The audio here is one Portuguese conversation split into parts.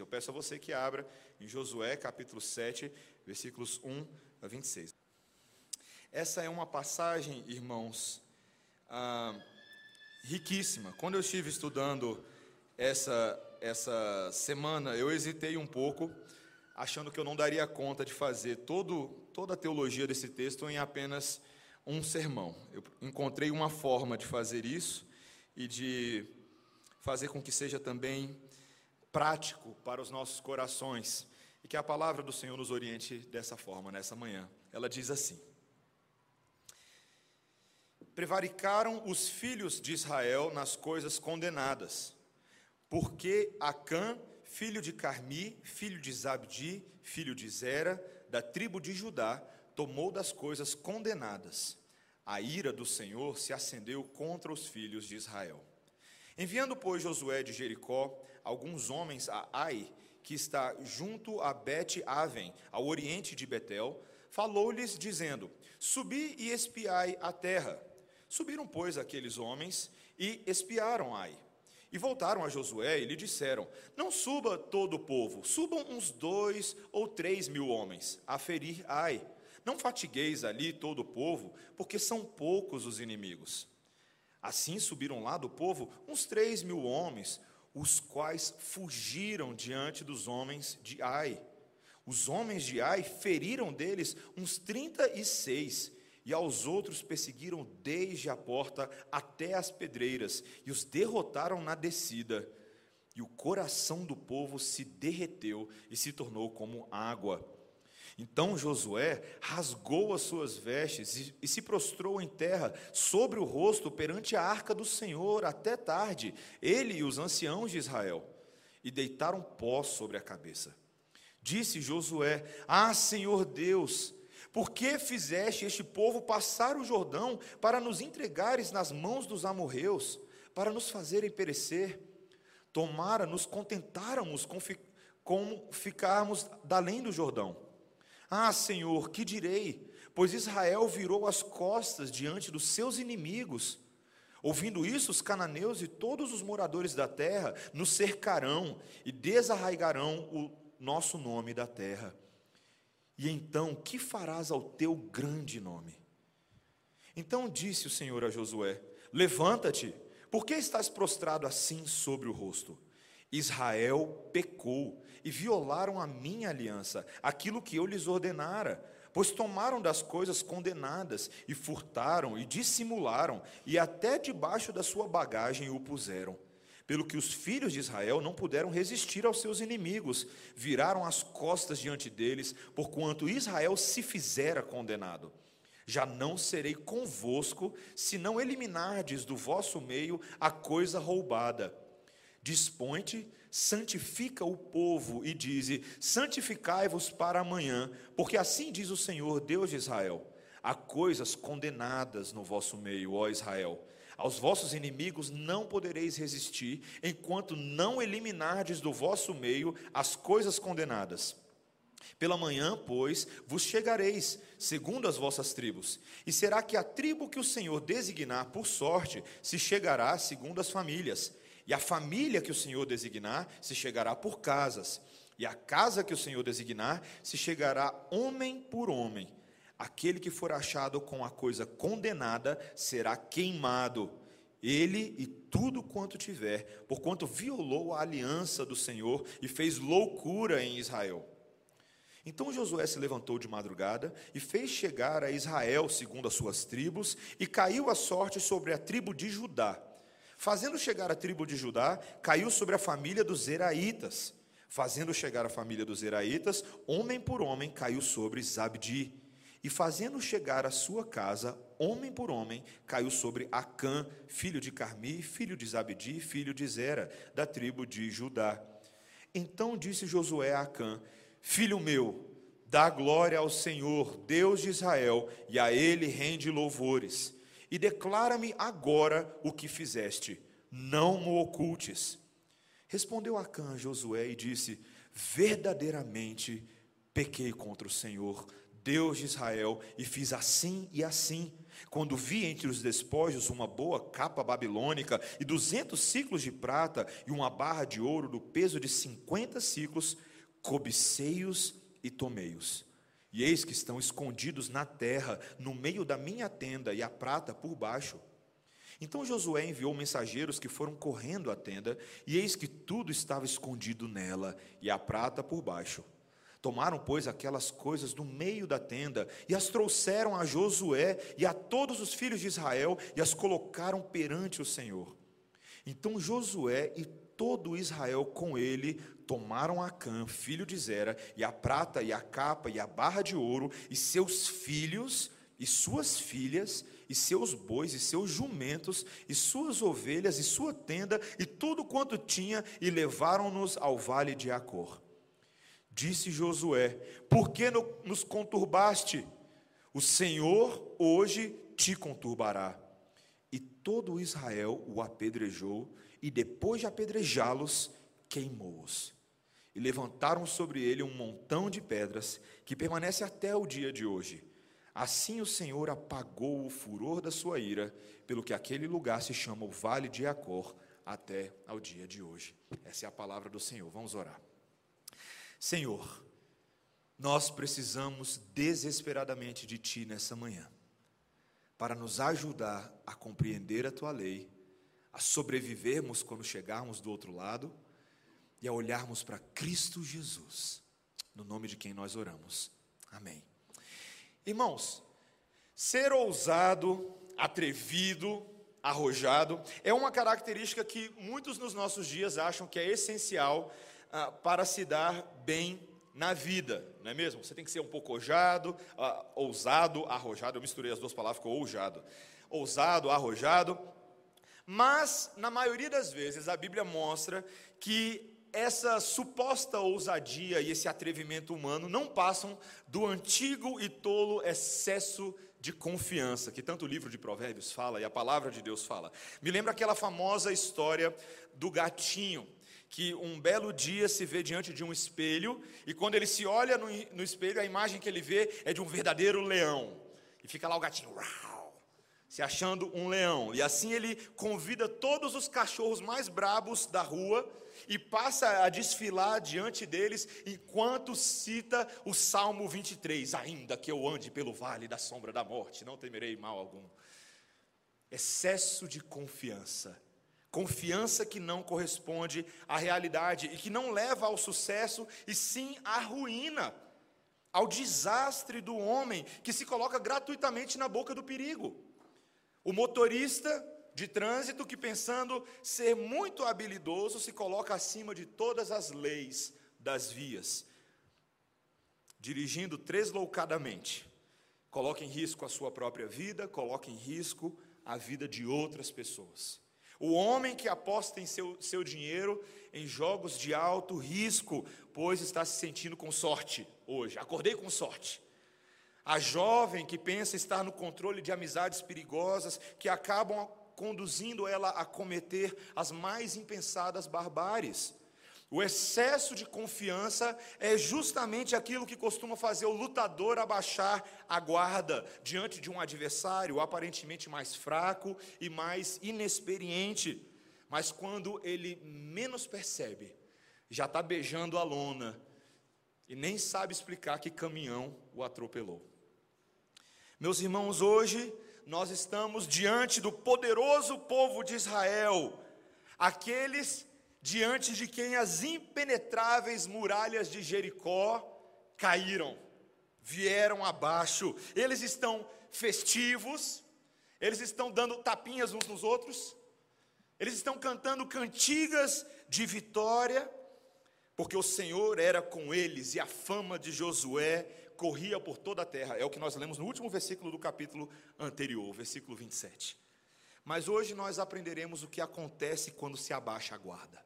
Eu peço a você que abra em Josué capítulo 7, versículos 1 a 26. Essa é uma passagem, irmãos, ah, riquíssima. Quando eu estive estudando essa, essa semana, eu hesitei um pouco, achando que eu não daria conta de fazer todo, toda a teologia desse texto em apenas um sermão. Eu encontrei uma forma de fazer isso e de fazer com que seja também prático para os nossos corações e que a palavra do Senhor nos oriente dessa forma nessa manhã. Ela diz assim: Prevaricaram os filhos de Israel nas coisas condenadas, porque Acã, filho de Carmi, filho de Zabdi, filho de Zera, da tribo de Judá, tomou das coisas condenadas. A ira do Senhor se acendeu contra os filhos de Israel. Enviando, pois, Josué de Jericó alguns homens a Ai, que está junto a Bet-Aven, ao oriente de Betel, falou-lhes, dizendo: Subi e espiai a terra. Subiram, pois, aqueles homens e espiaram Ai. E voltaram a Josué e lhe disseram: Não suba todo o povo, subam uns dois ou três mil homens a ferir Ai. Não fatigueis ali todo o povo, porque são poucos os inimigos. Assim subiram lá do povo uns três mil homens, os quais fugiram diante dos homens de Ai. Os homens de Ai feriram deles uns trinta e seis, e aos outros perseguiram desde a porta até as pedreiras, e os derrotaram na descida. E o coração do povo se derreteu e se tornou como água. Então Josué rasgou as suas vestes e, se prostrou em terra sobre o rosto perante a arca do Senhor até tarde, ele e os anciãos de Israel, e deitaram pó sobre a cabeça. Disse Josué: Ah, Senhor Deus, por que fizeste este povo passar o Jordão para nos entregares nas mãos dos amorreus, para nos fazerem perecer? Tomara nos contentáramos com, fi, com ficarmos além do Jordão ah, Senhor, que direi? Pois Israel virou as costas diante dos seus inimigos. Ouvindo isso, os cananeus e todos os moradores da terra nos cercarão e desarraigarão o nosso nome da terra. E então, que farás ao teu grande nome? Então disse o Senhor a Josué: Levanta-te, por que estás prostrado assim sobre o rosto? Israel pecou e violaram a minha aliança, aquilo que eu lhes ordenara, pois tomaram das coisas condenadas e furtaram e dissimularam e até debaixo da sua bagagem o puseram. Pelo que os filhos de Israel não puderam resistir aos seus inimigos, viraram as costas diante deles, porquanto Israel se fizera condenado. Já não serei convosco, se não eliminardes do vosso meio a coisa roubada Dispõe-te, santifica o povo e dize: Santificai-vos para amanhã, porque assim diz o Senhor, Deus de Israel: Há coisas condenadas no vosso meio, ó Israel. Aos vossos inimigos não podereis resistir, enquanto não eliminardes do vosso meio as coisas condenadas. Pela manhã, pois, vos chegareis, segundo as vossas tribos. E será que a tribo que o Senhor designar por sorte se chegará segundo as famílias e a família que o Senhor designar se chegará por casas, e a casa que o Senhor designar se chegará homem por homem. Aquele que for achado com a coisa condenada será queimado, ele e tudo quanto tiver, porquanto violou a aliança do Senhor e fez loucura em Israel. Então Josué se levantou de madrugada e fez chegar a Israel segundo as suas tribos, e caiu a sorte sobre a tribo de Judá Fazendo chegar a tribo de Judá, caiu sobre a família dos Zeraitas. Fazendo chegar a família dos Zeraitas, homem por homem, caiu sobre Zabdi. E fazendo chegar a sua casa, homem por homem, caiu sobre Acã, filho de Carmi, filho de Zabdi, filho de Zera, da tribo de Judá. Então disse Josué a Acã: Filho meu, dá glória ao Senhor, Deus de Israel, e a ele rende louvores e declara-me agora o que fizeste, não mo ocultes. Respondeu Acã a Josué e disse: Verdadeiramente pequei contra o Senhor, Deus de Israel, e fiz assim e assim. Quando vi entre os despojos uma boa capa babilônica e duzentos ciclos de prata e uma barra de ouro do peso de cinquenta ciclos, cobicei-os e tomei-os. E eis que estão escondidos na terra, no meio da minha tenda, e a prata por baixo. Então Josué enviou mensageiros que foram correndo à tenda, e eis que tudo estava escondido nela, e a prata por baixo. Tomaram, pois, aquelas coisas do meio da tenda e as trouxeram a Josué e a todos os filhos de Israel e as colocaram perante o Senhor. Então Josué e todo Israel com ele tomaram Acã, filho de Zera, e a prata e a capa e a barra de ouro, e seus filhos e suas filhas, e seus bois, e seus jumentos, e suas ovelhas, e sua tenda, e tudo quanto tinha, e levaram-nos ao vale de Acor. Disse Josué: Por que nos conturbaste? O Senhor hoje te conturbará. E todo Israel o apedrejou, e depois de apedrejá-los, queimou-os. E levantaram sobre ele um montão de pedras, que permanece até o dia de hoje. Assim o Senhor apagou o furor da sua ira, pelo que aquele lugar se chama o Vale de Acor, até ao dia de hoje. Essa é a palavra do Senhor. Vamos orar. Senhor, nós precisamos desesperadamente de Ti nessa manhã, para nos ajudar a compreender a Tua lei, a sobrevivermos quando chegarmos do outro lado e a olharmos para Cristo Jesus, no nome de quem nós oramos. Amém. Irmãos, ser ousado, atrevido, arrojado, é uma característica que muitos nos nossos dias acham que é essencial ah, para se dar bem na vida, não é mesmo? Você tem que ser um pouco ousado, ah, ousado, arrojado. Eu misturei as duas palavras, ficou ousado. Ousado, arrojado. Mas, na maioria das vezes, a Bíblia mostra que essa suposta ousadia e esse atrevimento humano não passam do antigo e tolo excesso de confiança, que tanto o livro de Provérbios fala e a palavra de Deus fala. Me lembra aquela famosa história do gatinho que um belo dia se vê diante de um espelho, e quando ele se olha no, no espelho, a imagem que ele vê é de um verdadeiro leão. E fica lá o gatinho, uau, se achando um leão. E assim ele convida todos os cachorros mais brabos da rua e passa a desfilar diante deles enquanto cita o Salmo 23: Ainda que eu ande pelo vale da sombra da morte, não temerei mal algum. Excesso de confiança Confiança que não corresponde à realidade e que não leva ao sucesso, e sim à ruína, ao desastre do homem que se coloca gratuitamente na boca do perigo. O motorista de trânsito que, pensando ser muito habilidoso, se coloca acima de todas as leis das vias, dirigindo tresloucadamente, coloca em risco a sua própria vida, coloca em risco a vida de outras pessoas. O homem que aposta em seu, seu dinheiro em jogos de alto risco, pois está se sentindo com sorte hoje. Acordei com sorte. A jovem que pensa estar no controle de amizades perigosas que acabam conduzindo ela a cometer as mais impensadas barbáries. O excesso de confiança é justamente aquilo que costuma fazer o lutador abaixar a guarda diante de um adversário aparentemente mais fraco e mais inexperiente. Mas quando ele menos percebe, já está beijando a lona e nem sabe explicar que caminhão o atropelou. Meus irmãos, hoje nós estamos diante do poderoso povo de Israel, aqueles diante de quem as impenetráveis muralhas de Jericó caíram, vieram abaixo. Eles estão festivos, eles estão dando tapinhas uns nos outros, eles estão cantando cantigas de vitória, porque o Senhor era com eles e a fama de Josué corria por toda a terra. É o que nós lemos no último versículo do capítulo anterior, versículo 27. Mas hoje nós aprenderemos o que acontece quando se abaixa a guarda.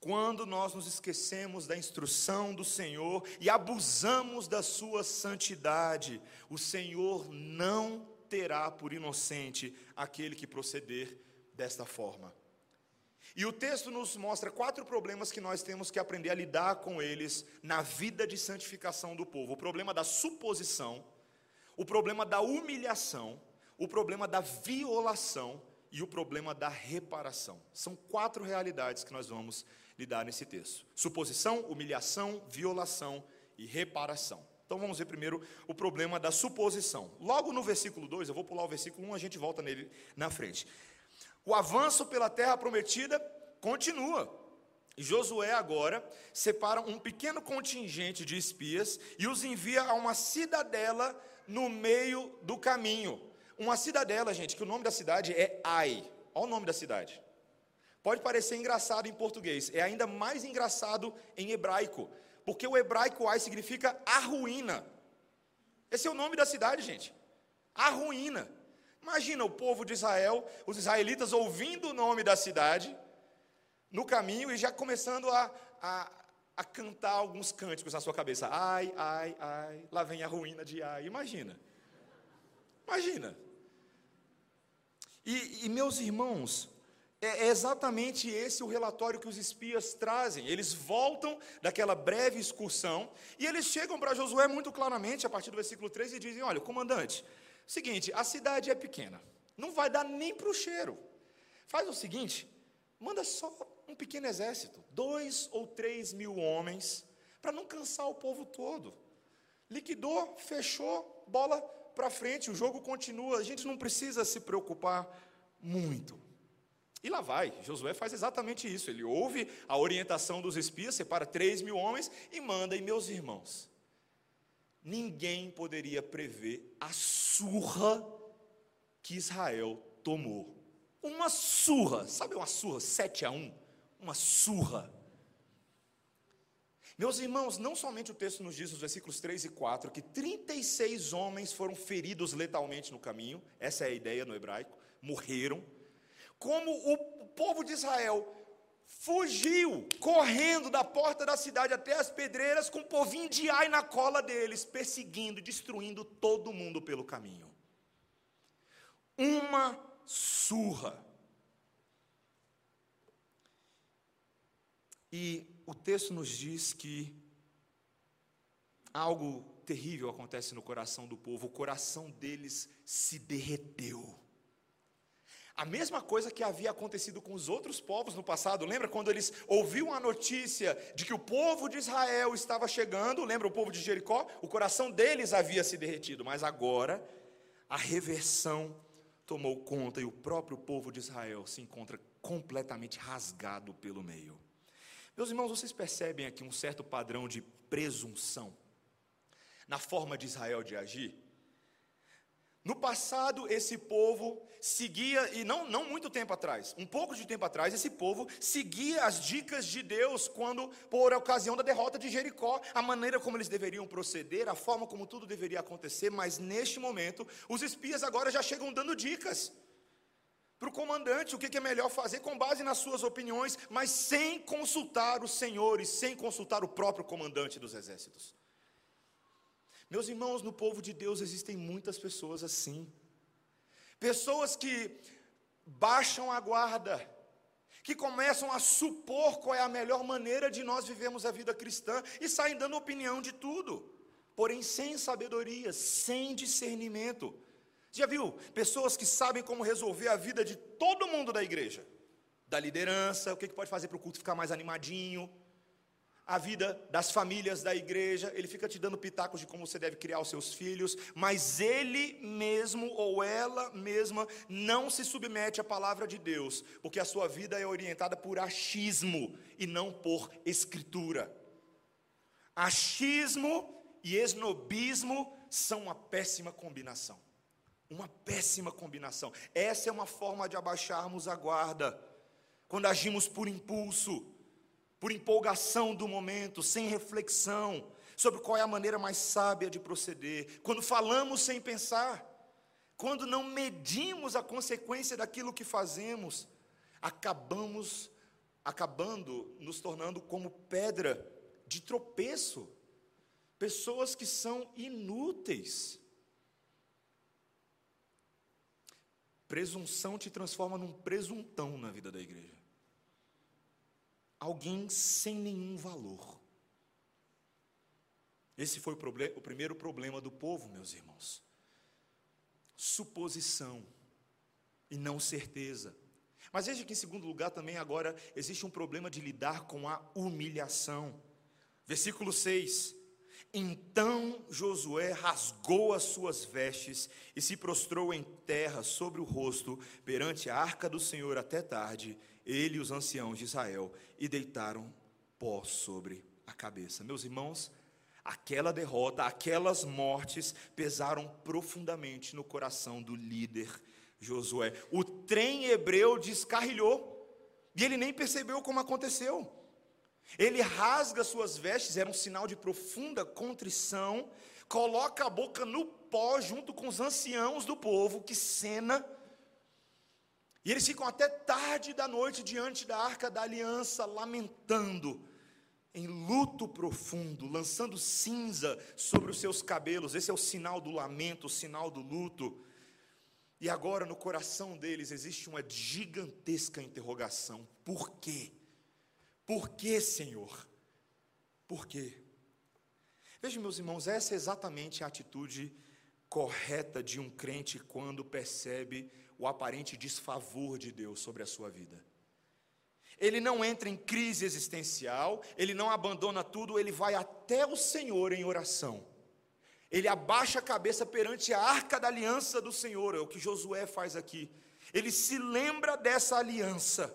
Quando nós nos esquecemos da instrução do Senhor e abusamos da sua santidade, o Senhor não terá por inocente aquele que proceder desta forma. E o texto nos mostra quatro problemas que nós temos que aprender a lidar com eles na vida de santificação do povo: o problema da suposição, o problema da humilhação, o problema da violação e o problema da reparação. São quatro realidades que nós vamos lidar nesse texto: suposição, humilhação, violação e reparação. Então vamos ver primeiro o problema da suposição. Logo no versículo 2, eu vou pular o versículo 1, a gente volta nele na frente. O avanço pela terra prometida continua. Josué agora separa um pequeno contingente de espias e os envia a uma cidadela no meio do caminho. Uma cidadela, gente, que o nome da cidade é Ai. Olha o nome da cidade. Pode parecer engraçado em português, é ainda mais engraçado em hebraico. Porque o hebraico Ai significa a ruína. Esse é o nome da cidade, gente. A ruína. Imagina o povo de Israel, os israelitas ouvindo o nome da cidade no caminho e já começando a, a, a cantar alguns cânticos na sua cabeça. Ai, ai, ai, lá vem a ruína de ai. Imagina. Imagina. E, e meus irmãos, é exatamente esse o relatório que os espias trazem. Eles voltam daquela breve excursão e eles chegam para Josué muito claramente, a partir do versículo 3, e dizem: Olha, comandante, seguinte, a cidade é pequena, não vai dar nem para o cheiro. Faz o seguinte: manda só um pequeno exército, dois ou três mil homens, para não cansar o povo todo. Liquidou, fechou, bola para frente, o jogo continua, a gente não precisa se preocupar muito. E lá vai, Josué faz exatamente isso. Ele ouve a orientação dos espias, separa três mil homens e manda, e meus irmãos, ninguém poderia prever a surra que Israel tomou. Uma surra, sabe uma surra? 7 a 1? Uma surra. Meus irmãos, não somente o texto nos diz, nos versículos 3 e 4, que 36 homens foram feridos letalmente no caminho, essa é a ideia no hebraico, morreram como o povo de Israel fugiu, correndo da porta da cidade até as pedreiras, com o povinho de ai na cola deles, perseguindo, destruindo todo mundo pelo caminho. Uma surra. E o texto nos diz que algo terrível acontece no coração do povo, o coração deles se derreteu. A mesma coisa que havia acontecido com os outros povos no passado, lembra quando eles ouviam a notícia de que o povo de Israel estava chegando, lembra o povo de Jericó? O coração deles havia se derretido, mas agora a reversão tomou conta e o próprio povo de Israel se encontra completamente rasgado pelo meio. Meus irmãos, vocês percebem aqui um certo padrão de presunção na forma de Israel de agir? No passado, esse povo seguia, e não, não muito tempo atrás, um pouco de tempo atrás, esse povo seguia as dicas de Deus quando, por ocasião da derrota de Jericó, a maneira como eles deveriam proceder, a forma como tudo deveria acontecer, mas neste momento, os espias agora já chegam dando dicas para o comandante o que é melhor fazer com base nas suas opiniões, mas sem consultar os senhores, sem consultar o próprio comandante dos exércitos. Meus irmãos, no povo de Deus existem muitas pessoas assim. Pessoas que baixam a guarda, que começam a supor qual é a melhor maneira de nós vivemos a vida cristã e saem dando opinião de tudo, porém sem sabedoria, sem discernimento. Já viu pessoas que sabem como resolver a vida de todo mundo da igreja? Da liderança, o que pode fazer para o culto ficar mais animadinho, a vida das famílias da igreja, ele fica te dando pitacos de como você deve criar os seus filhos, mas ele mesmo ou ela mesma não se submete à palavra de Deus, porque a sua vida é orientada por achismo e não por escritura. Achismo e esnobismo são uma péssima combinação. Uma péssima combinação. Essa é uma forma de abaixarmos a guarda. Quando agimos por impulso, por empolgação do momento, sem reflexão sobre qual é a maneira mais sábia de proceder, quando falamos sem pensar, quando não medimos a consequência daquilo que fazemos, acabamos acabando nos tornando como pedra de tropeço, pessoas que são inúteis. Presunção te transforma num presuntão na vida da igreja alguém sem nenhum valor. Esse foi o, o primeiro problema do povo, meus irmãos. suposição e não certeza. Mas veja que, em segundo lugar, também agora existe um problema de lidar com a humilhação. Versículo 6: Então Josué rasgou as suas vestes e se prostrou em terra sobre o rosto perante a arca do Senhor até tarde, ele e os anciãos de Israel, e deitaram pó sobre a cabeça. Meus irmãos, aquela derrota, aquelas mortes pesaram profundamente no coração do líder Josué. O trem hebreu descarrilhou e ele nem percebeu como aconteceu. Ele rasga suas vestes, era um sinal de profunda contrição, coloca a boca no pó junto com os anciãos do povo, que cena. E eles ficam até tarde da noite diante da arca da aliança, lamentando, em luto profundo, lançando cinza sobre os seus cabelos. Esse é o sinal do lamento, o sinal do luto. E agora no coração deles existe uma gigantesca interrogação: por quê? Por que, Senhor? Por quê? Veja, meus irmãos, essa é exatamente a atitude correta de um crente quando percebe o aparente desfavor de Deus sobre a sua vida. Ele não entra em crise existencial, ele não abandona tudo, ele vai até o Senhor em oração. Ele abaixa a cabeça perante a arca da aliança do Senhor, é o que Josué faz aqui. Ele se lembra dessa aliança.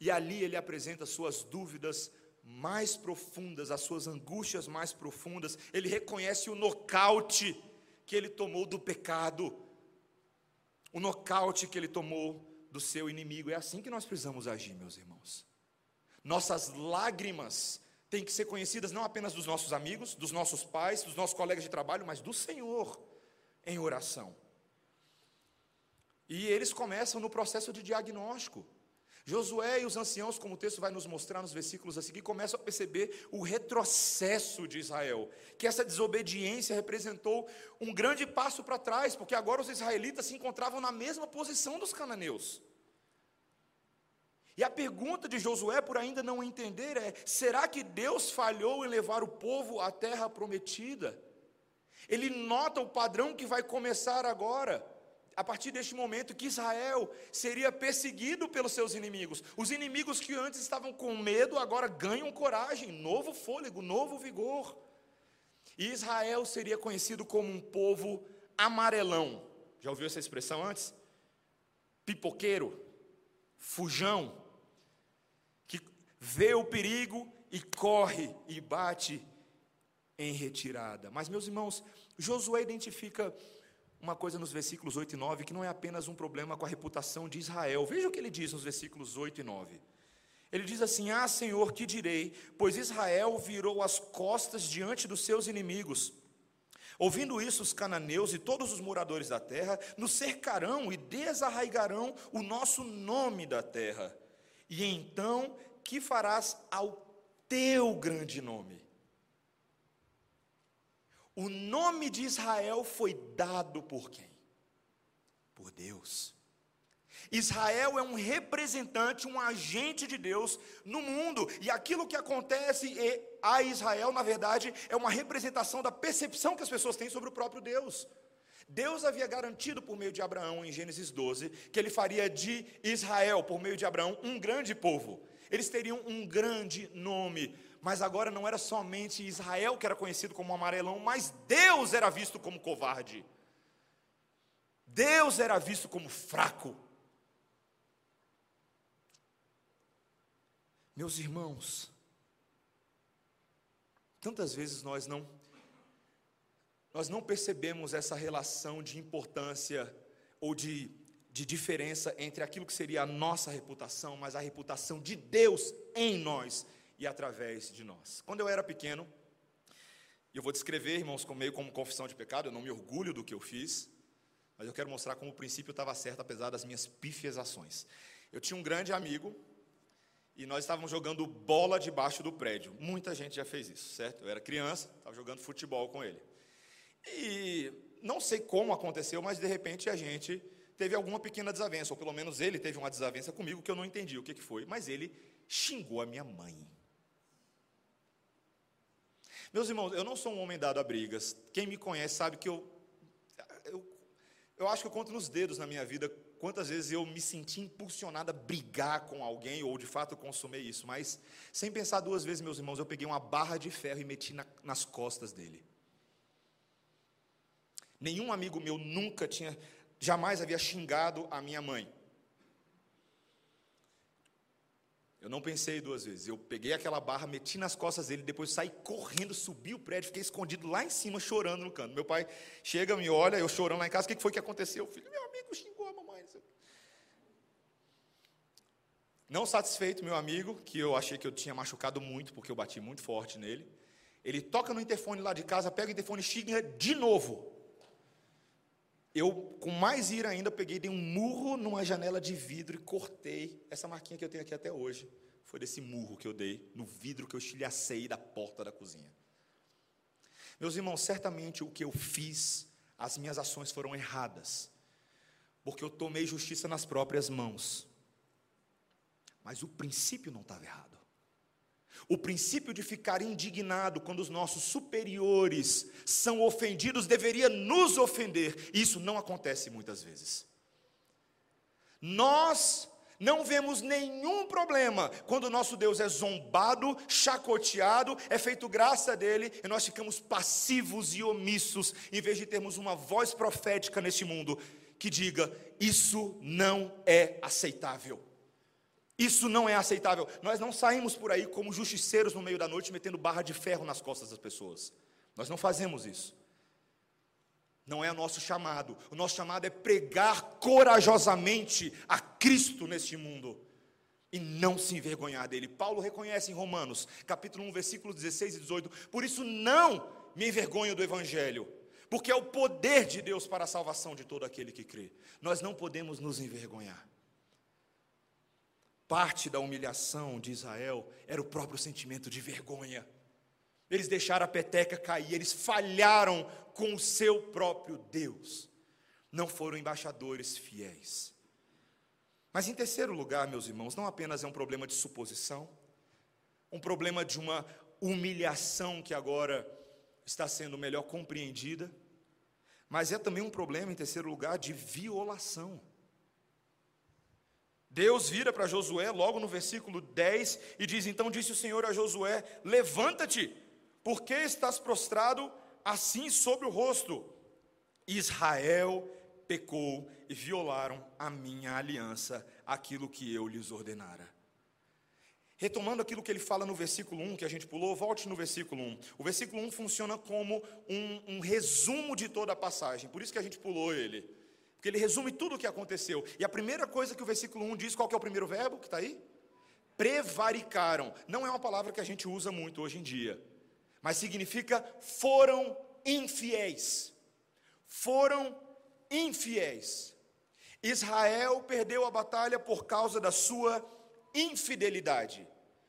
E ali ele apresenta suas dúvidas mais profundas, as suas angústias mais profundas. Ele reconhece o nocaute que ele tomou do pecado, o nocaute que ele tomou do seu inimigo. É assim que nós precisamos agir, meus irmãos. Nossas lágrimas têm que ser conhecidas não apenas dos nossos amigos, dos nossos pais, dos nossos colegas de trabalho, mas do Senhor em oração. E eles começam no processo de diagnóstico. Josué e os anciãos, como o texto vai nos mostrar nos versículos a seguir, começam a perceber o retrocesso de Israel, que essa desobediência representou um grande passo para trás, porque agora os israelitas se encontravam na mesma posição dos cananeus. E a pergunta de Josué, por ainda não entender, é: será que Deus falhou em levar o povo à terra prometida? Ele nota o padrão que vai começar agora, a partir deste momento, que Israel seria perseguido pelos seus inimigos. Os inimigos que antes estavam com medo, agora ganham coragem, novo fôlego, novo vigor. E Israel seria conhecido como um povo amarelão. Já ouviu essa expressão antes? Pipoqueiro, fujão, vê o perigo e corre e bate em retirada. Mas, meus irmãos, Josué identifica uma coisa nos versículos 8 e 9 que não é apenas um problema com a reputação de Israel. Veja o que ele diz nos versículos 8 e 9. Ele diz assim: Ah, Senhor, que direi? Pois Israel virou as costas diante dos seus inimigos. Ouvindo isso, os cananeus e todos os moradores da terra nos cercarão e desarraigarão o nosso nome da terra. E então que farás ao teu grande nome? O nome de Israel foi dado por quem? Por Deus. Israel é um representante, um agente de Deus no mundo, e aquilo que acontece a Israel, na verdade, é uma representação da percepção que as pessoas têm sobre o próprio Deus. Deus havia garantido por meio de Abraão, em Gênesis 12, que ele faria de Israel, por meio de Abraão, um grande povo. Eles teriam um grande nome, mas agora não era somente Israel que era conhecido como amarelão, mas Deus era visto como covarde. Deus era visto como fraco. Meus irmãos, tantas vezes nós não nós não percebemos essa relação de importância ou de de diferença entre aquilo que seria a nossa reputação, mas a reputação de Deus em nós e através de nós. Quando eu era pequeno, eu vou descrever, irmãos, meio como confissão de pecado, eu não me orgulho do que eu fiz, mas eu quero mostrar como o princípio estava certo, apesar das minhas pífias ações. Eu tinha um grande amigo, e nós estávamos jogando bola debaixo do prédio. Muita gente já fez isso, certo? Eu era criança, estava jogando futebol com ele. E não sei como aconteceu, mas de repente a gente teve alguma pequena desavença, ou pelo menos ele teve uma desavença comigo que eu não entendi o que, que foi, mas ele xingou a minha mãe. Meus irmãos, eu não sou um homem dado a brigas. Quem me conhece sabe que eu eu, eu acho que eu conto nos dedos na minha vida quantas vezes eu me senti impulsionado a brigar com alguém, ou de fato consumei isso, mas sem pensar duas vezes, meus irmãos, eu peguei uma barra de ferro e meti na, nas costas dele. Nenhum amigo meu nunca tinha, jamais havia xingado a minha mãe. Eu não pensei duas vezes. Eu peguei aquela barra, meti nas costas dele, depois saí correndo, subi o prédio, fiquei escondido lá em cima, chorando no canto. Meu pai chega, me olha, eu chorando lá em casa. O que foi que aconteceu? Filho, meu amigo xingou a mamãe. Não satisfeito, meu amigo, que eu achei que eu tinha machucado muito, porque eu bati muito forte nele. Ele toca no interfone lá de casa, pega o interfone e xinga de novo. Eu, com mais ira ainda, peguei, dei um murro numa janela de vidro e cortei. Essa marquinha que eu tenho aqui até hoje foi desse murro que eu dei no vidro que eu estilhacei da porta da cozinha. Meus irmãos, certamente o que eu fiz, as minhas ações foram erradas, porque eu tomei justiça nas próprias mãos. Mas o princípio não estava errado. O princípio de ficar indignado quando os nossos superiores são ofendidos deveria nos ofender. Isso não acontece muitas vezes. Nós não vemos nenhum problema quando o nosso Deus é zombado, chacoteado, é feito graça dele e nós ficamos passivos e omissos, em vez de termos uma voz profética neste mundo que diga: Isso não é aceitável. Isso não é aceitável. Nós não saímos por aí como justiceiros no meio da noite metendo barra de ferro nas costas das pessoas. Nós não fazemos isso. Não é o nosso chamado. O nosso chamado é pregar corajosamente a Cristo neste mundo e não se envergonhar dele. Paulo reconhece em Romanos, capítulo 1, versículos 16 e 18: Por isso não me envergonho do evangelho, porque é o poder de Deus para a salvação de todo aquele que crê. Nós não podemos nos envergonhar. Parte da humilhação de Israel era o próprio sentimento de vergonha. Eles deixaram a peteca cair, eles falharam com o seu próprio Deus. Não foram embaixadores fiéis. Mas em terceiro lugar, meus irmãos, não apenas é um problema de suposição, um problema de uma humilhação que agora está sendo melhor compreendida, mas é também um problema, em terceiro lugar, de violação. Deus vira para Josué logo no versículo 10 e diz: Então disse o Senhor a Josué: Levanta-te, porque estás prostrado assim sobre o rosto? Israel pecou e violaram a minha aliança, aquilo que eu lhes ordenara. Retomando aquilo que ele fala no versículo 1, que a gente pulou, volte no versículo 1. O versículo 1 funciona como um, um resumo de toda a passagem, por isso que a gente pulou ele. Porque ele resume tudo o que aconteceu. E a primeira coisa que o versículo 1 diz, qual é o primeiro verbo que está aí? Prevaricaram. Não é uma palavra que a gente usa muito hoje em dia. Mas significa foram infiéis. Foram infiéis. Israel perdeu a batalha por causa da sua infidelidade,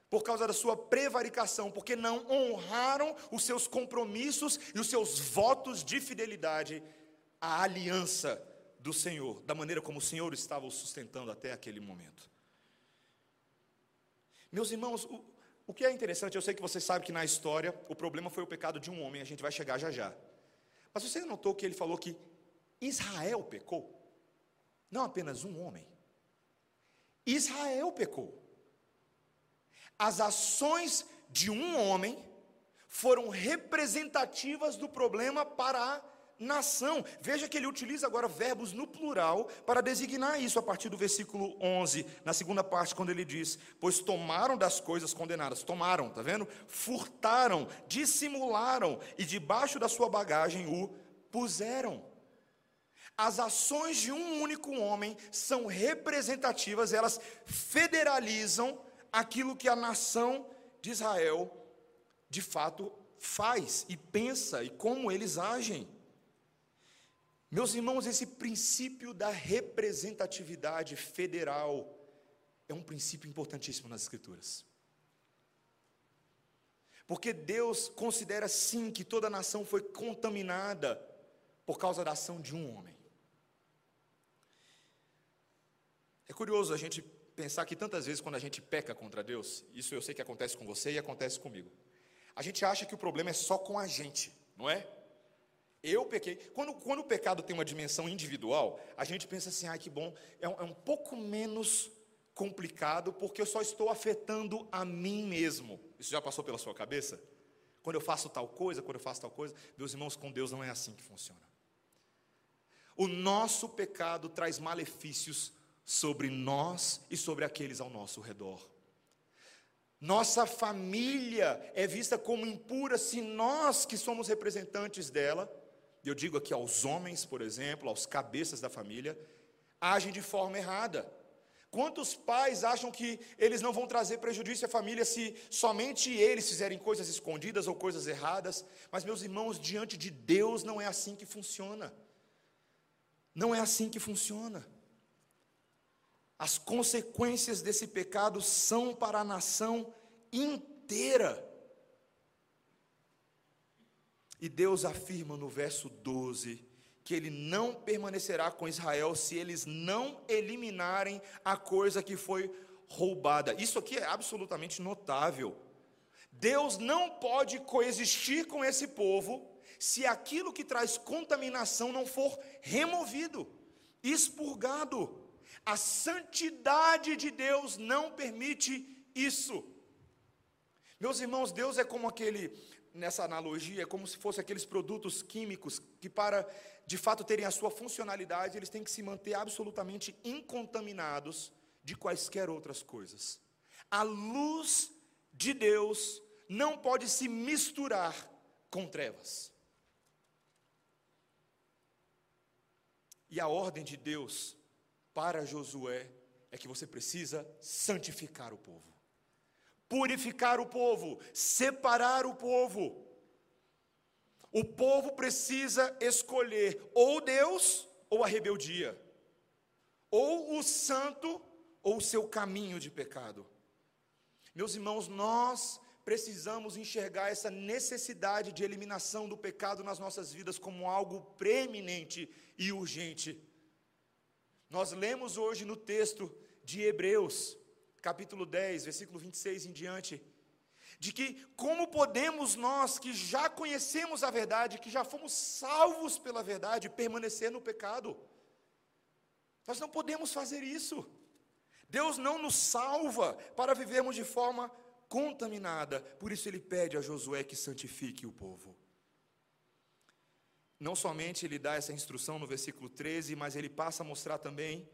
por causa da sua prevaricação, porque não honraram os seus compromissos e os seus votos de fidelidade à aliança do Senhor, da maneira como o Senhor estava o sustentando até aquele momento. Meus irmãos, o, o que é interessante, eu sei que você sabe que na história o problema foi o pecado de um homem, a gente vai chegar já já. Mas você notou que ele falou que Israel pecou? Não apenas um homem. Israel pecou. As ações de um homem foram representativas do problema para a nação. Veja que ele utiliza agora verbos no plural para designar isso a partir do versículo 11, na segunda parte, quando ele diz: Pois tomaram das coisas condenadas, tomaram, tá vendo? Furtaram, dissimularam e debaixo da sua bagagem o puseram. As ações de um único homem são representativas, elas federalizam aquilo que a nação de Israel de fato faz e pensa e como eles agem. Meus irmãos, esse princípio da representatividade federal é um princípio importantíssimo nas Escrituras. Porque Deus considera sim que toda nação foi contaminada por causa da ação de um homem. É curioso a gente pensar que tantas vezes quando a gente peca contra Deus, isso eu sei que acontece com você e acontece comigo. A gente acha que o problema é só com a gente, não é? Eu pequei. Quando, quando o pecado tem uma dimensão individual, a gente pensa assim, ai que bom, é um, é um pouco menos complicado, porque eu só estou afetando a mim mesmo. Isso já passou pela sua cabeça? Quando eu faço tal coisa, quando eu faço tal coisa, meus irmãos, com Deus não é assim que funciona. O nosso pecado traz malefícios sobre nós e sobre aqueles ao nosso redor. Nossa família é vista como impura se nós, que somos representantes dela, eu digo aqui aos homens, por exemplo, aos cabeças da família, agem de forma errada. Quantos pais acham que eles não vão trazer prejuízo à família se somente eles fizerem coisas escondidas ou coisas erradas? Mas, meus irmãos, diante de Deus não é assim que funciona. Não é assim que funciona. As consequências desse pecado são para a nação inteira. E Deus afirma no verso 12 que ele não permanecerá com Israel se eles não eliminarem a coisa que foi roubada. Isso aqui é absolutamente notável. Deus não pode coexistir com esse povo se aquilo que traz contaminação não for removido, expurgado. A santidade de Deus não permite isso. Meus irmãos, Deus é como aquele nessa analogia, é como se fosse aqueles produtos químicos que, para de fato terem a sua funcionalidade, eles têm que se manter absolutamente incontaminados de quaisquer outras coisas. A luz de Deus não pode se misturar com trevas. E a ordem de Deus para Josué é que você precisa santificar o povo purificar o povo, separar o povo. O povo precisa escolher ou Deus ou a rebeldia, ou o santo ou o seu caminho de pecado. Meus irmãos, nós precisamos enxergar essa necessidade de eliminação do pecado nas nossas vidas como algo preeminente e urgente. Nós lemos hoje no texto de Hebreus, capítulo 10, versículo 26 em diante, de que como podemos nós que já conhecemos a verdade, que já fomos salvos pela verdade, permanecer no pecado? Nós não podemos fazer isso. Deus não nos salva para vivermos de forma contaminada. Por isso ele pede a Josué que santifique o povo. Não somente ele dá essa instrução no versículo 13, mas ele passa a mostrar também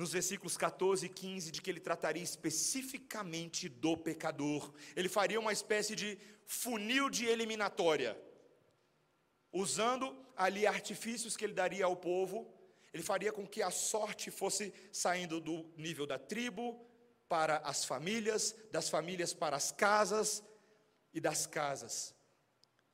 nos versículos 14 e 15, de que ele trataria especificamente do pecador. Ele faria uma espécie de funil de eliminatória, usando ali artifícios que ele daria ao povo. Ele faria com que a sorte fosse saindo do nível da tribo para as famílias, das famílias para as casas e das casas,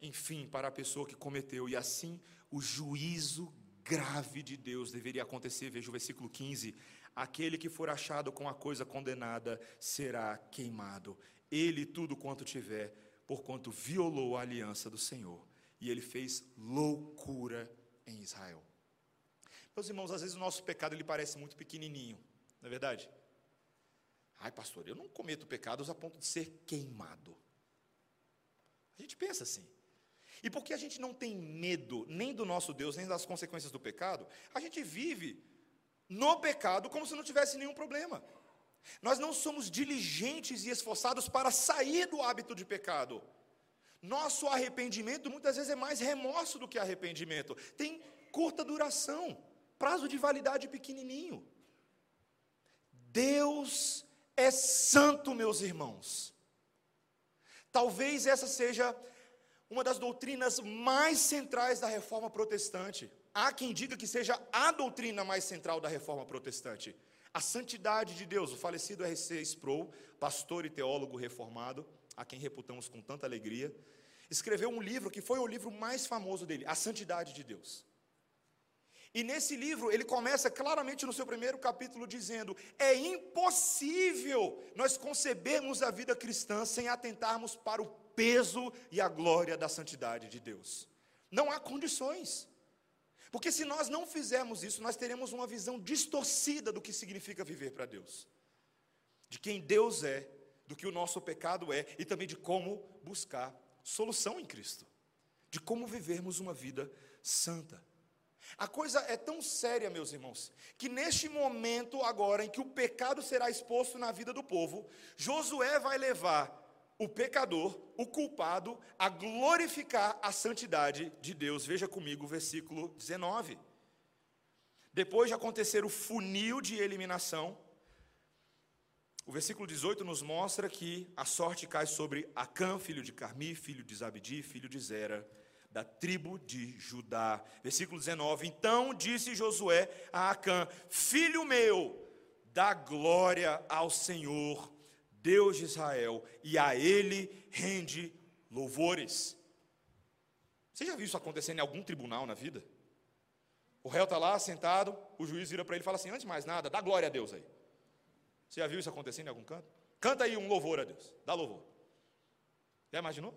enfim, para a pessoa que cometeu. E assim o juízo grave de Deus deveria acontecer. Veja o versículo 15: aquele que for achado com a coisa condenada será queimado, ele tudo quanto tiver, porquanto violou a aliança do Senhor, e ele fez loucura em Israel. Meus irmãos, às vezes o nosso pecado ele parece muito pequenininho, não é verdade? Ai, pastor, eu não cometo pecados a ponto de ser queimado. A gente pensa assim. E porque a gente não tem medo nem do nosso Deus, nem das consequências do pecado, a gente vive no pecado como se não tivesse nenhum problema. Nós não somos diligentes e esforçados para sair do hábito de pecado. Nosso arrependimento muitas vezes é mais remorso do que arrependimento. Tem curta duração, prazo de validade pequenininho. Deus é santo, meus irmãos. Talvez essa seja uma das doutrinas mais centrais da reforma protestante. Há quem diga que seja a doutrina mais central da reforma protestante. A santidade de Deus. O falecido R.C. Sproul, pastor e teólogo reformado, a quem reputamos com tanta alegria, escreveu um livro que foi o livro mais famoso dele, A Santidade de Deus. E nesse livro ele começa claramente no seu primeiro capítulo dizendo: é impossível nós concebermos a vida cristã sem atentarmos para o peso e a glória da santidade de Deus. Não há condições. Porque se nós não fizermos isso, nós teremos uma visão distorcida do que significa viver para Deus, de quem Deus é, do que o nosso pecado é e também de como buscar solução em Cristo, de como vivermos uma vida santa. A coisa é tão séria, meus irmãos, que neste momento agora em que o pecado será exposto na vida do povo, Josué vai levar o pecador, o culpado, a glorificar a santidade de Deus. Veja comigo o versículo 19. Depois de acontecer o funil de eliminação, o versículo 18 nos mostra que a sorte cai sobre Acã, filho de Carmi, filho de Zabdi, filho de Zera, da tribo de Judá. Versículo 19: Então disse Josué a Acã: Filho meu, dá glória ao Senhor, Deus de Israel, e a ele rende louvores. Você já viu isso acontecendo em algum tribunal na vida? O réu está lá sentado, o juiz vira para ele e fala assim: Antes de mais nada, dá glória a Deus aí. Você já viu isso acontecendo em algum canto? Canta aí um louvor a Deus, dá louvor. Já imaginou?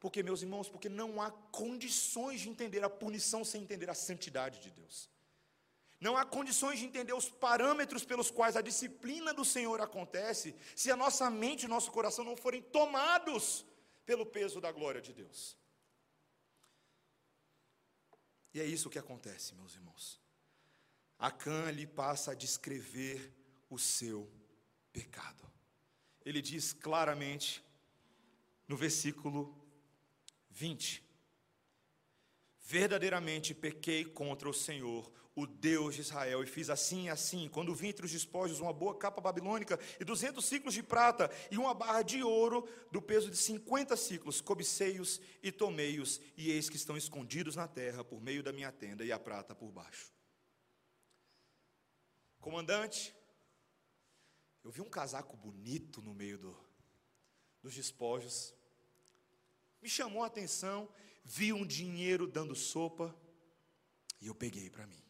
Porque, meus irmãos, porque não há condições de entender a punição sem entender a santidade de Deus. Não há condições de entender os parâmetros pelos quais a disciplina do Senhor acontece, se a nossa mente e nosso coração não forem tomados pelo peso da glória de Deus. E é isso que acontece, meus irmãos. Acã lhe passa a descrever o seu pecado. Ele diz claramente no versículo 20: Verdadeiramente pequei contra o Senhor, o Deus de Israel, e fiz assim e assim, quando vim entre os despojos uma boa capa babilônica e duzentos ciclos de prata e uma barra de ouro do peso de cinquenta ciclos, cobicei-os e tomei-os, e eis que estão escondidos na terra por meio da minha tenda e a prata por baixo. Comandante, eu vi um casaco bonito no meio do, dos despojos, me chamou a atenção, vi um dinheiro dando sopa e eu peguei para mim.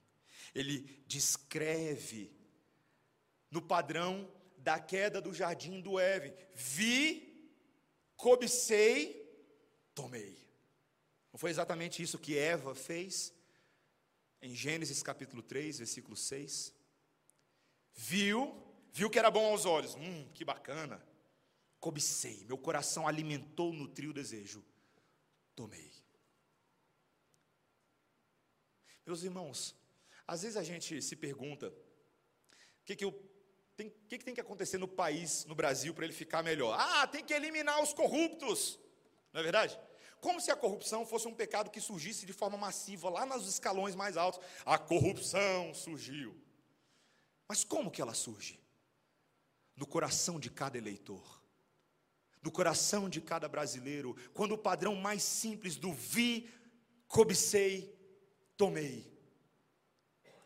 Ele descreve no padrão da queda do jardim do Éden: vi, cobicei, tomei. Não foi exatamente isso que Eva fez? Em Gênesis capítulo 3, versículo 6. Viu, viu que era bom aos olhos. Hum, que bacana cobicei, meu coração alimentou, nutriu o desejo, tomei. Meus irmãos, às vezes a gente se pergunta: o que, que, eu, tem, que, que tem que acontecer no país, no Brasil, para ele ficar melhor? Ah, tem que eliminar os corruptos, não é verdade? Como se a corrupção fosse um pecado que surgisse de forma massiva lá nos escalões mais altos. A corrupção surgiu. Mas como que ela surge? No coração de cada eleitor no coração de cada brasileiro, quando o padrão mais simples do vi, cobicei, tomei,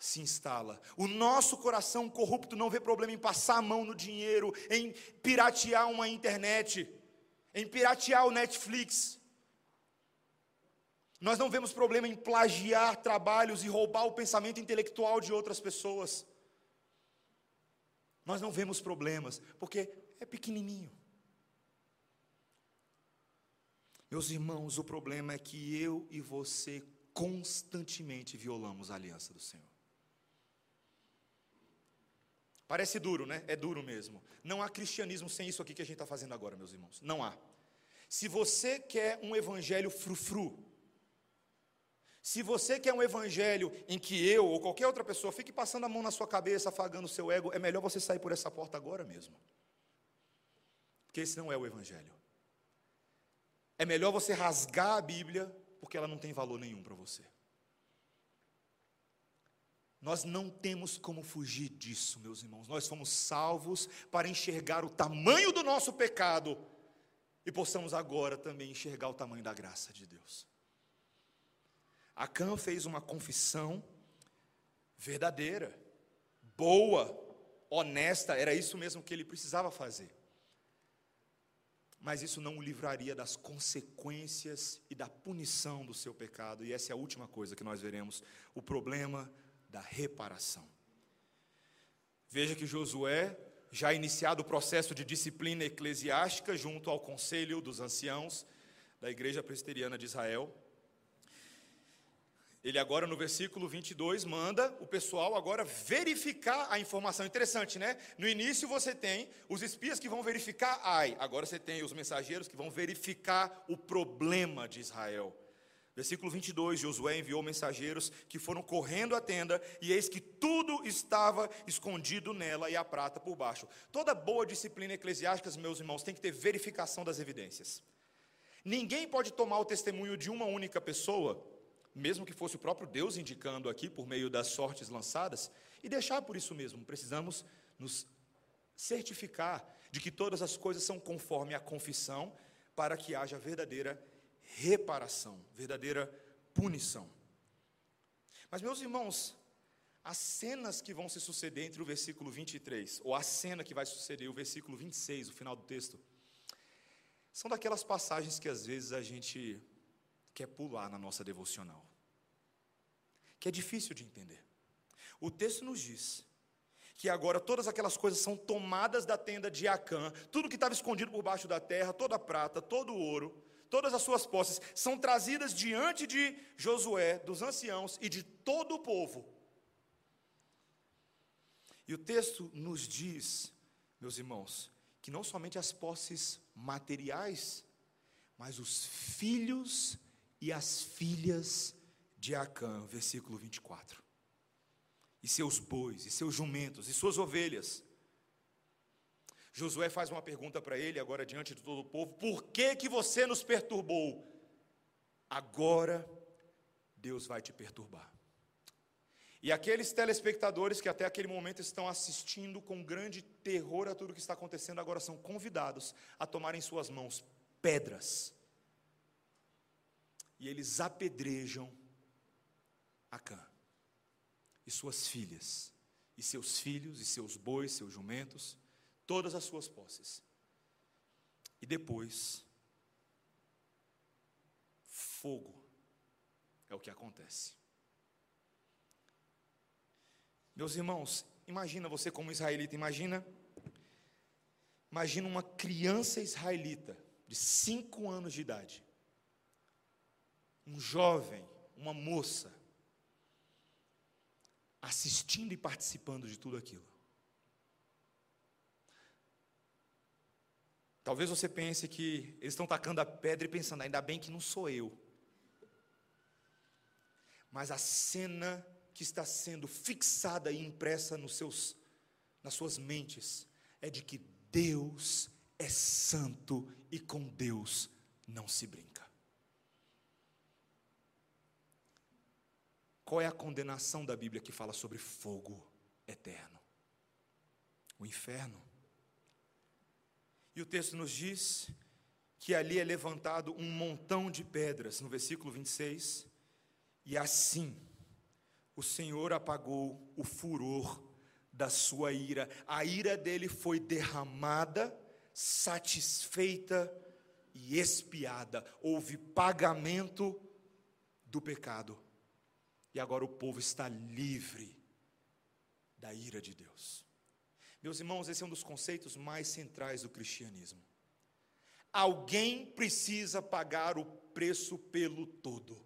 se instala. O nosso coração corrupto não vê problema em passar a mão no dinheiro, em piratear uma internet, em piratear o Netflix. Nós não vemos problema em plagiar trabalhos e roubar o pensamento intelectual de outras pessoas. Nós não vemos problemas, porque é pequenininho. Meus irmãos, o problema é que eu e você constantemente violamos a aliança do Senhor. Parece duro, né? É duro mesmo. Não há cristianismo sem isso aqui que a gente está fazendo agora, meus irmãos. Não há. Se você quer um evangelho frufru, se você quer um evangelho em que eu ou qualquer outra pessoa fique passando a mão na sua cabeça, afagando o seu ego, é melhor você sair por essa porta agora mesmo. Porque esse não é o evangelho. É melhor você rasgar a Bíblia, porque ela não tem valor nenhum para você. Nós não temos como fugir disso, meus irmãos. Nós fomos salvos para enxergar o tamanho do nosso pecado e possamos agora também enxergar o tamanho da graça de Deus. Acã fez uma confissão verdadeira, boa, honesta, era isso mesmo que ele precisava fazer mas isso não o livraria das consequências e da punição do seu pecado. E essa é a última coisa que nós veremos: o problema da reparação. Veja que Josué, já iniciado o processo de disciplina eclesiástica junto ao conselho dos anciãos da Igreja Presbiteriana de Israel, Ele agora no versículo 22 manda o pessoal agora verificar a informação. Interessante, né? No início você tem os espias que vão verificar ai, agora você tem os mensageiros que vão verificar o problema de Israel. Versículo 22, Josué enviou mensageiros que foram correndo à tenda, e eis que tudo estava escondido nela e a prata por baixo. Toda boa disciplina eclesiástica, meus irmãos, tem que ter verificação das evidências. Ninguém pode tomar o testemunho de uma única pessoa mesmo que fosse o próprio Deus indicando aqui por meio das sortes lançadas, e deixar por isso mesmo. Precisamos nos certificar de que todas as coisas são conforme a confissão, para que haja verdadeira reparação, verdadeira punição. Mas, meus irmãos, as cenas que vão se suceder entre o versículo 23, ou a cena que vai suceder, o versículo 26, o final do texto, são daquelas passagens que às vezes a gente quer pular na nossa devocional, que é difícil de entender. O texto nos diz que agora todas aquelas coisas são tomadas da tenda de Acã, tudo que estava escondido por baixo da terra, toda a prata, todo o ouro, todas as suas posses, são trazidas diante de Josué, dos anciãos e de todo o povo. E o texto nos diz, meus irmãos, que não somente as posses materiais, mas os filhos e as filhas de Acã, versículo 24. E seus bois, e seus jumentos, e suas ovelhas. Josué faz uma pergunta para ele, agora diante de todo o povo: Por que que você nos perturbou? Agora Deus vai te perturbar. E aqueles telespectadores que até aquele momento estão assistindo com grande terror a tudo que está acontecendo, agora são convidados a tomar em suas mãos pedras e eles apedrejam Acã e suas filhas, e seus filhos, e seus bois, seus jumentos, todas as suas posses. E depois, fogo é o que acontece. Meus irmãos, imagina você como israelita, imagina, imagina uma criança israelita de cinco anos de idade, um jovem, uma moça, assistindo e participando de tudo aquilo. Talvez você pense que eles estão tacando a pedra e pensando, ainda bem que não sou eu. Mas a cena que está sendo fixada e impressa nos seus, nas suas mentes é de que Deus é santo e com Deus não se brinca. Qual é a condenação da Bíblia que fala sobre fogo eterno? O inferno. E o texto nos diz que ali é levantado um montão de pedras, no versículo 26, e assim o Senhor apagou o furor da sua ira, a ira dele foi derramada, satisfeita e expiada, houve pagamento do pecado. E agora o povo está livre da ira de Deus. Meus irmãos, esse é um dos conceitos mais centrais do cristianismo. Alguém precisa pagar o preço pelo todo.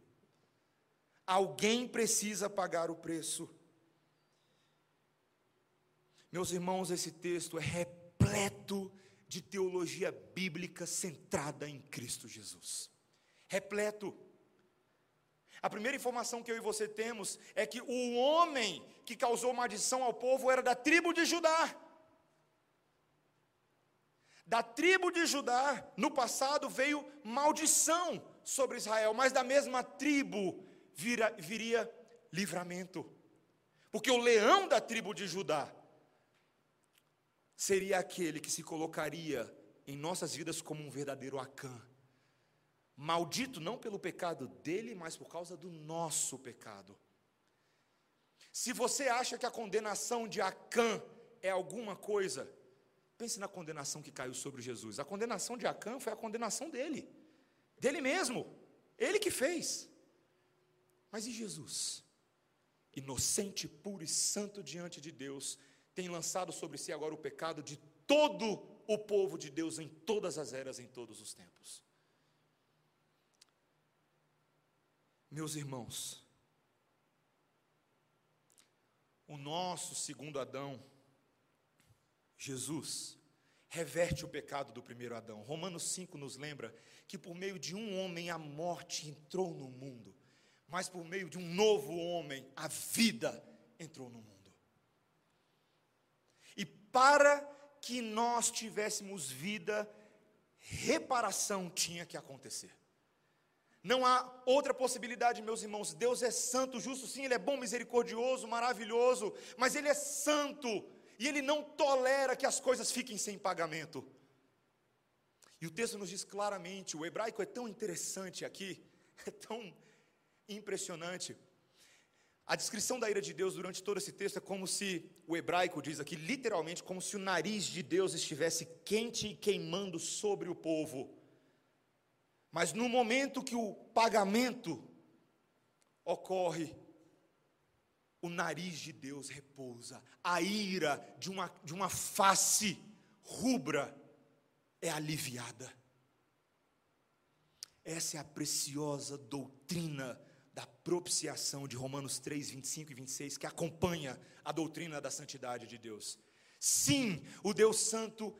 Alguém precisa pagar o preço. Meus irmãos, esse texto é repleto de teologia bíblica centrada em Cristo Jesus. Repleto. A primeira informação que eu e você temos é que o homem que causou maldição ao povo era da tribo de Judá. Da tribo de Judá, no passado veio maldição sobre Israel, mas da mesma tribo vira, viria livramento. Porque o leão da tribo de Judá seria aquele que se colocaria em nossas vidas como um verdadeiro Acã Maldito não pelo pecado dele, mas por causa do nosso pecado. Se você acha que a condenação de Acã é alguma coisa, pense na condenação que caiu sobre Jesus. A condenação de Acã foi a condenação dele, dele mesmo, ele que fez. Mas e Jesus? Inocente, puro e santo diante de Deus, tem lançado sobre si agora o pecado de todo o povo de Deus em todas as eras, em todos os tempos. Meus irmãos, o nosso segundo Adão, Jesus, reverte o pecado do primeiro Adão. Romanos 5 nos lembra que por meio de um homem a morte entrou no mundo, mas por meio de um novo homem a vida entrou no mundo. E para que nós tivéssemos vida, reparação tinha que acontecer. Não há outra possibilidade, meus irmãos. Deus é santo, justo, sim, Ele é bom, misericordioso, maravilhoso, mas Ele é santo e Ele não tolera que as coisas fiquem sem pagamento. E o texto nos diz claramente: o hebraico é tão interessante aqui, é tão impressionante. A descrição da ira de Deus durante todo esse texto é como se, o hebraico diz aqui, literalmente, como se o nariz de Deus estivesse quente e queimando sobre o povo. Mas no momento que o pagamento ocorre, o nariz de Deus repousa, a ira de uma, de uma face rubra é aliviada. Essa é a preciosa doutrina da propiciação de Romanos 3, 25 e 26, que acompanha a doutrina da santidade de Deus. Sim, o Deus Santo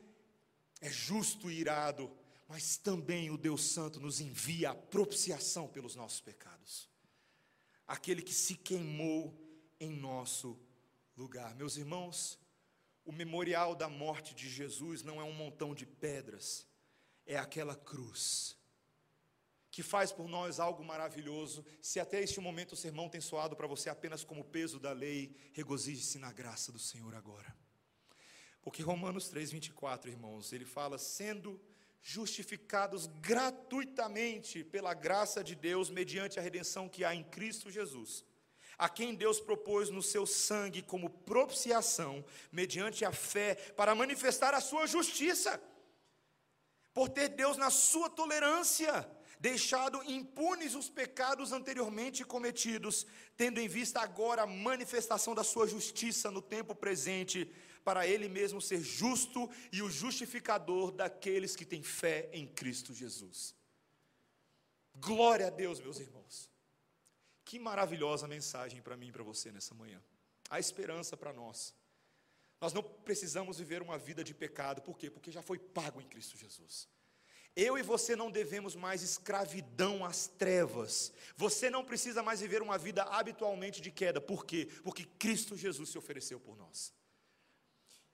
é justo e irado, mas também o Deus Santo nos envia a propiciação pelos nossos pecados. Aquele que se queimou em nosso lugar. Meus irmãos, o memorial da morte de Jesus não é um montão de pedras, é aquela cruz que faz por nós algo maravilhoso. Se até este momento o sermão tem soado para você apenas como peso da lei, regozije-se na graça do Senhor agora. Porque Romanos 3:24, irmãos, ele fala sendo justificados gratuitamente pela graça de Deus mediante a redenção que há em Cristo Jesus, a quem Deus propôs no seu sangue como propiciação, mediante a fé, para manifestar a sua justiça. Por ter Deus na sua tolerância deixado impunes os pecados anteriormente cometidos, tendo em vista agora a manifestação da sua justiça no tempo presente, para ele mesmo ser justo e o justificador daqueles que têm fé em Cristo Jesus. Glória a Deus, meus irmãos. Que maravilhosa mensagem para mim e para você nessa manhã. A esperança para nós. Nós não precisamos viver uma vida de pecado, por quê? Porque já foi pago em Cristo Jesus. Eu e você não devemos mais escravidão às trevas. Você não precisa mais viver uma vida habitualmente de queda. Por quê? Porque Cristo Jesus se ofereceu por nós.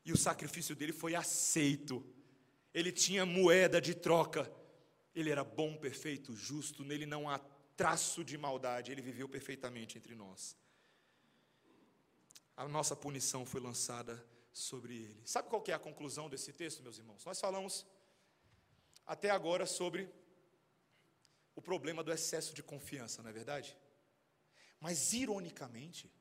E o sacrifício dele foi aceito. Ele tinha moeda de troca. Ele era bom, perfeito, justo. Nele não há traço de maldade. Ele viveu perfeitamente entre nós. A nossa punição foi lançada sobre ele. Sabe qual é a conclusão desse texto, meus irmãos? Nós falamos até agora sobre o problema do excesso de confiança, não é verdade? Mas, ironicamente,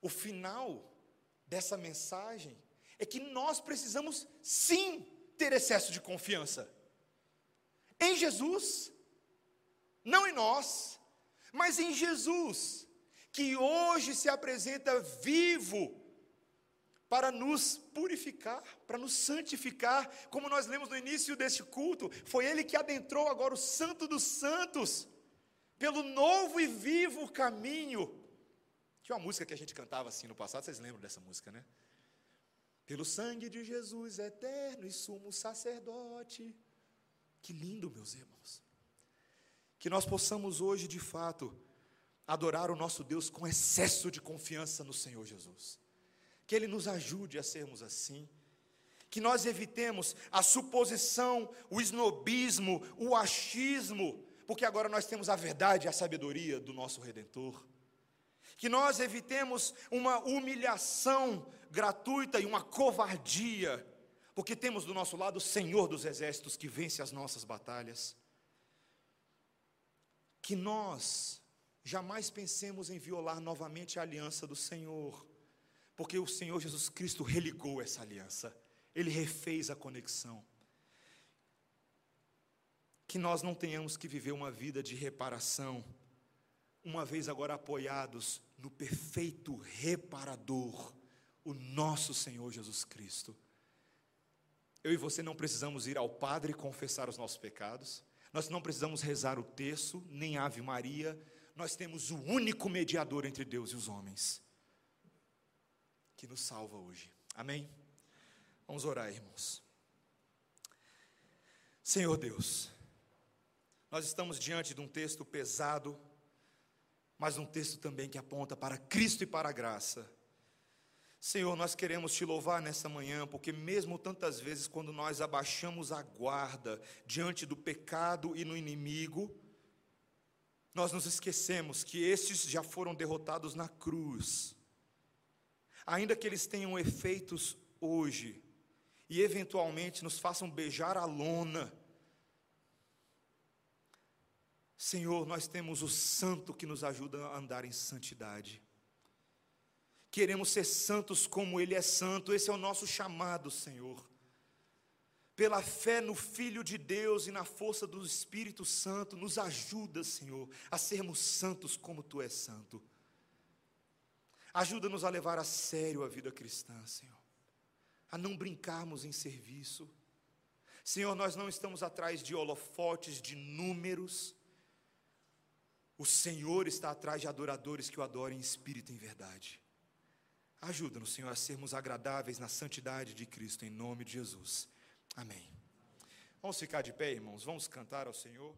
o final dessa mensagem é que nós precisamos sim ter excesso de confiança em Jesus, não em nós, mas em Jesus, que hoje se apresenta vivo para nos purificar, para nos santificar, como nós lemos no início deste culto, foi Ele que adentrou agora o Santo dos Santos, pelo novo e vivo caminho. Tinha uma música que a gente cantava assim no passado, vocês lembram dessa música, né? Pelo sangue de Jesus eterno e sumo sacerdote. Que lindo, meus irmãos. Que nós possamos hoje, de fato, adorar o nosso Deus com excesso de confiança no Senhor Jesus que Ele nos ajude a sermos assim, que nós evitemos a suposição, o esnobismo, o achismo, porque agora nós temos a verdade e a sabedoria do nosso Redentor. Que nós evitemos uma humilhação gratuita e uma covardia, porque temos do nosso lado o Senhor dos exércitos que vence as nossas batalhas. Que nós jamais pensemos em violar novamente a aliança do Senhor porque o Senhor Jesus Cristo religou essa aliança, ele refez a conexão. Que nós não tenhamos que viver uma vida de reparação, uma vez agora apoiados no perfeito reparador, o nosso Senhor Jesus Cristo. Eu e você não precisamos ir ao Padre confessar os nossos pecados, nós não precisamos rezar o terço, nem Ave Maria, nós temos o único mediador entre Deus e os homens que nos salva hoje. Amém? Vamos orar, irmãos. Senhor Deus, nós estamos diante de um texto pesado, mas um texto também que aponta para Cristo e para a graça. Senhor, nós queremos te louvar nessa manhã, porque mesmo tantas vezes quando nós abaixamos a guarda diante do pecado e no inimigo, nós nos esquecemos que estes já foram derrotados na cruz. Ainda que eles tenham efeitos hoje e eventualmente nos façam beijar a lona, Senhor, nós temos o santo que nos ajuda a andar em santidade. Queremos ser santos como Ele é santo, esse é o nosso chamado, Senhor. Pela fé no Filho de Deus e na força do Espírito Santo, nos ajuda, Senhor, a sermos santos como Tu és santo. Ajuda-nos a levar a sério a vida cristã, Senhor, a não brincarmos em serviço. Senhor, nós não estamos atrás de holofotes, de números, o Senhor está atrás de adoradores que o adorem em espírito e em verdade. Ajuda-nos, Senhor, a sermos agradáveis na santidade de Cristo, em nome de Jesus. Amém. Vamos ficar de pé, irmãos, vamos cantar ao Senhor.